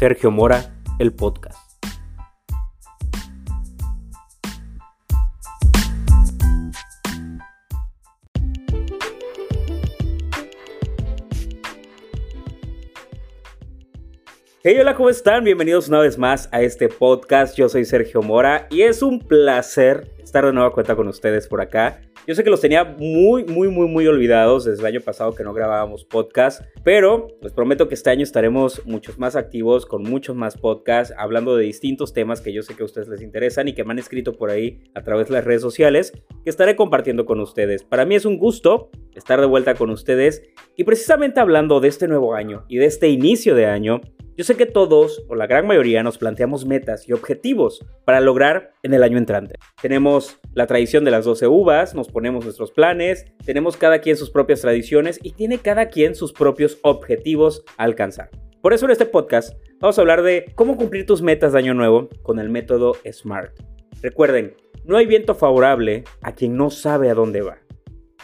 Sergio Mora, el podcast. Hey, hola, ¿cómo están? Bienvenidos una vez más a este podcast. Yo soy Sergio Mora y es un placer estar de nueva cuenta con ustedes por acá. Yo sé que los tenía muy, muy, muy, muy olvidados desde el año pasado que no grabábamos podcast, pero les prometo que este año estaremos muchos más activos con muchos más podcasts, hablando de distintos temas que yo sé que a ustedes les interesan y que me han escrito por ahí a través de las redes sociales, que estaré compartiendo con ustedes. Para mí es un gusto estar de vuelta con ustedes y precisamente hablando de este nuevo año y de este inicio de año, yo sé que todos, o la gran mayoría, nos planteamos metas y objetivos para lograr en el año entrante. Tenemos la tradición de las 12 uvas, nos ponemos nuestros planes, tenemos cada quien sus propias tradiciones y tiene cada quien sus propios objetivos a alcanzar. Por eso en este podcast vamos a hablar de cómo cumplir tus metas de año nuevo con el método SMART. Recuerden, no hay viento favorable a quien no sabe a dónde va.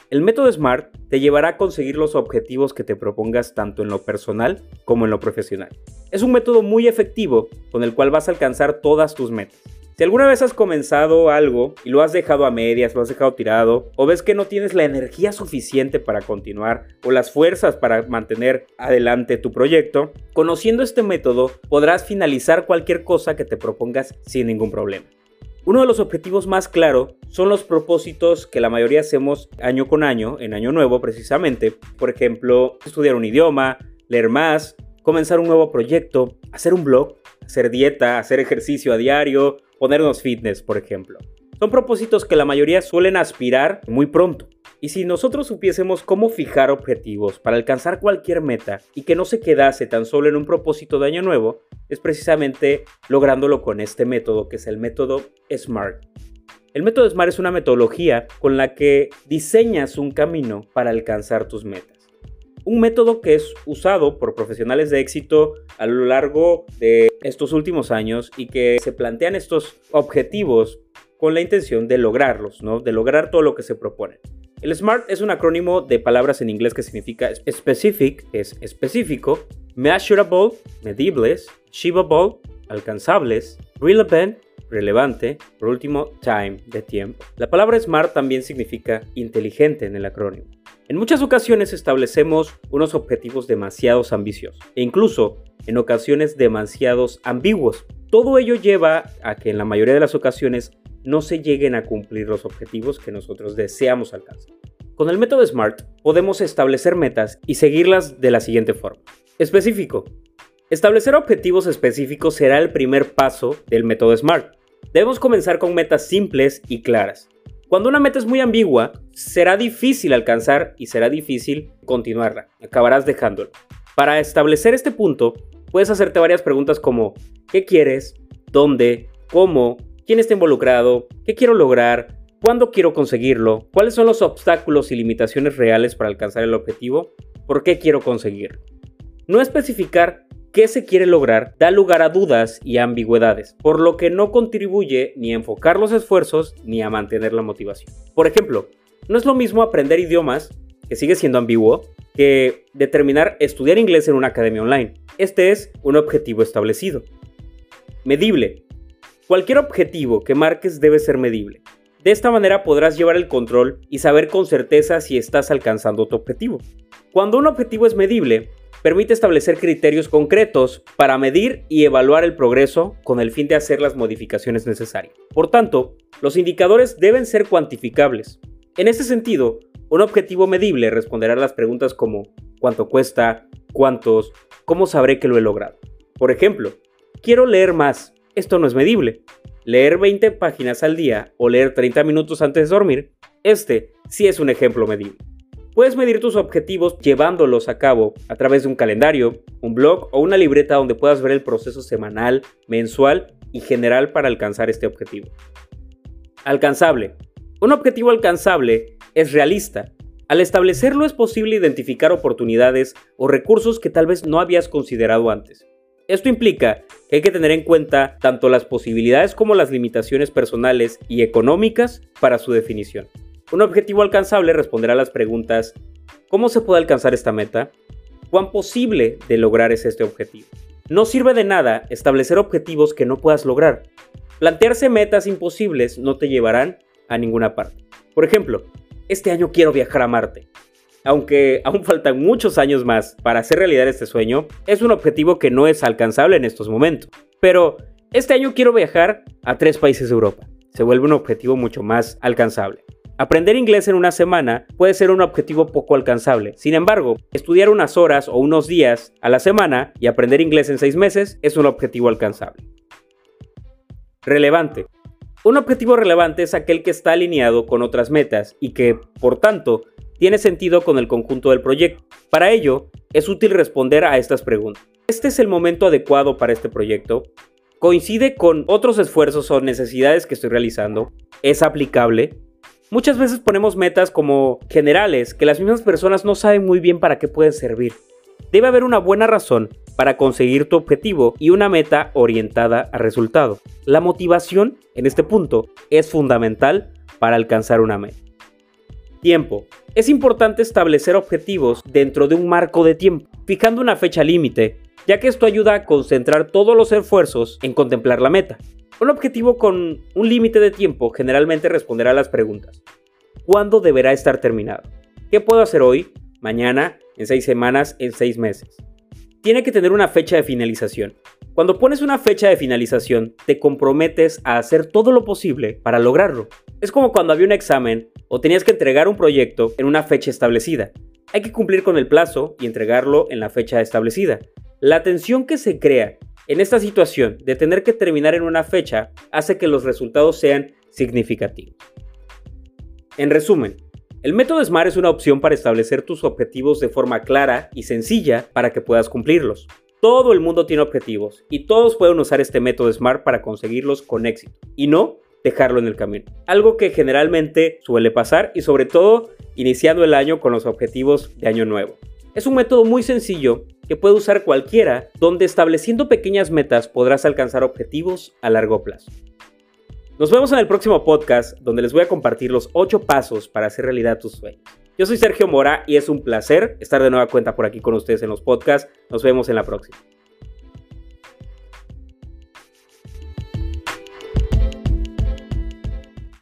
El método SMART te llevará a conseguir los objetivos que te propongas tanto en lo personal como en lo profesional. Es un método muy efectivo con el cual vas a alcanzar todas tus metas. Si alguna vez has comenzado algo y lo has dejado a medias, lo has dejado tirado, o ves que no tienes la energía suficiente para continuar o las fuerzas para mantener adelante tu proyecto, conociendo este método podrás finalizar cualquier cosa que te propongas sin ningún problema. Uno de los objetivos más claros son los propósitos que la mayoría hacemos año con año, en año nuevo precisamente. Por ejemplo, estudiar un idioma, leer más, comenzar un nuevo proyecto, hacer un blog, hacer dieta, hacer ejercicio a diario, ponernos fitness, por ejemplo. Son propósitos que la mayoría suelen aspirar muy pronto. Y si nosotros supiésemos cómo fijar objetivos para alcanzar cualquier meta y que no se quedase tan solo en un propósito de año nuevo, es precisamente lográndolo con este método que es el método SMART. El método SMART es una metodología con la que diseñas un camino para alcanzar tus metas. Un método que es usado por profesionales de éxito a lo largo de estos últimos años y que se plantean estos objetivos con la intención de lograrlos, ¿no? De lograr todo lo que se propone. El SMART es un acrónimo de palabras en inglés que significa specific, es específico, measurable, medibles, achievable, alcanzables, relevant, relevante, por último, time, de tiempo. La palabra SMART también significa inteligente en el acrónimo. En muchas ocasiones establecemos unos objetivos demasiados ambiciosos e incluso en ocasiones demasiados ambiguos. Todo ello lleva a que en la mayoría de las ocasiones no se lleguen a cumplir los objetivos que nosotros deseamos alcanzar. Con el método SMART podemos establecer metas y seguirlas de la siguiente forma. Específico. Establecer objetivos específicos será el primer paso del método SMART. Debemos comenzar con metas simples y claras. Cuando una meta es muy ambigua, será difícil alcanzar y será difícil continuarla. Acabarás dejándolo. Para establecer este punto, puedes hacerte varias preguntas como ¿qué quieres? ¿Dónde? ¿Cómo? Quién está involucrado, qué quiero lograr, cuándo quiero conseguirlo, cuáles son los obstáculos y limitaciones reales para alcanzar el objetivo, por qué quiero conseguirlo. No especificar qué se quiere lograr da lugar a dudas y ambigüedades, por lo que no contribuye ni a enfocar los esfuerzos ni a mantener la motivación. Por ejemplo, no es lo mismo aprender idiomas, que sigue siendo ambiguo, que determinar estudiar inglés en una academia online. Este es un objetivo establecido. Medible. Cualquier objetivo que marques debe ser medible. De esta manera podrás llevar el control y saber con certeza si estás alcanzando tu objetivo. Cuando un objetivo es medible, permite establecer criterios concretos para medir y evaluar el progreso con el fin de hacer las modificaciones necesarias. Por tanto, los indicadores deben ser cuantificables. En este sentido, un objetivo medible responderá a las preguntas como ¿cuánto cuesta? ¿Cuántos? ¿Cómo sabré que lo he logrado? Por ejemplo, quiero leer más, esto no es medible. Leer 20 páginas al día o leer 30 minutos antes de dormir, este sí es un ejemplo medible. Puedes medir tus objetivos llevándolos a cabo a través de un calendario, un blog o una libreta donde puedas ver el proceso semanal, mensual y general para alcanzar este objetivo. Alcanzable. Un objetivo alcanzable es realista. Al establecerlo es posible identificar oportunidades o recursos que tal vez no habías considerado antes. Esto implica que hay que tener en cuenta tanto las posibilidades como las limitaciones personales y económicas para su definición. Un objetivo alcanzable responderá a las preguntas ¿Cómo se puede alcanzar esta meta? ¿Cuán posible de lograr es este objetivo? No sirve de nada establecer objetivos que no puedas lograr. Plantearse metas imposibles no te llevarán a ninguna parte. Por ejemplo, este año quiero viajar a Marte. Aunque aún faltan muchos años más para hacer realidad este sueño, es un objetivo que no es alcanzable en estos momentos. Pero este año quiero viajar a tres países de Europa. Se vuelve un objetivo mucho más alcanzable. Aprender inglés en una semana puede ser un objetivo poco alcanzable. Sin embargo, estudiar unas horas o unos días a la semana y aprender inglés en seis meses es un objetivo alcanzable. Relevante. Un objetivo relevante es aquel que está alineado con otras metas y que, por tanto, tiene sentido con el conjunto del proyecto. Para ello, es útil responder a estas preguntas. ¿Este es el momento adecuado para este proyecto? ¿Coincide con otros esfuerzos o necesidades que estoy realizando? ¿Es aplicable? Muchas veces ponemos metas como generales que las mismas personas no saben muy bien para qué pueden servir. Debe haber una buena razón para conseguir tu objetivo y una meta orientada a resultado. La motivación, en este punto, es fundamental para alcanzar una meta. Tiempo. Es importante establecer objetivos dentro de un marco de tiempo, fijando una fecha límite, ya que esto ayuda a concentrar todos los esfuerzos en contemplar la meta. Un objetivo con un límite de tiempo generalmente responderá a las preguntas. ¿Cuándo deberá estar terminado? ¿Qué puedo hacer hoy, mañana, en seis semanas, en seis meses? Tiene que tener una fecha de finalización. Cuando pones una fecha de finalización, te comprometes a hacer todo lo posible para lograrlo. Es como cuando había un examen o tenías que entregar un proyecto en una fecha establecida. Hay que cumplir con el plazo y entregarlo en la fecha establecida. La tensión que se crea en esta situación de tener que terminar en una fecha hace que los resultados sean significativos. En resumen, el método SMART es una opción para establecer tus objetivos de forma clara y sencilla para que puedas cumplirlos. Todo el mundo tiene objetivos y todos pueden usar este método SMART para conseguirlos con éxito y no dejarlo en el camino. Algo que generalmente suele pasar y sobre todo iniciando el año con los objetivos de año nuevo. Es un método muy sencillo que puede usar cualquiera, donde estableciendo pequeñas metas podrás alcanzar objetivos a largo plazo. Nos vemos en el próximo podcast, donde les voy a compartir los 8 pasos para hacer realidad tus sueños. Yo soy Sergio Mora y es un placer estar de nueva cuenta por aquí con ustedes en los podcasts. Nos vemos en la próxima.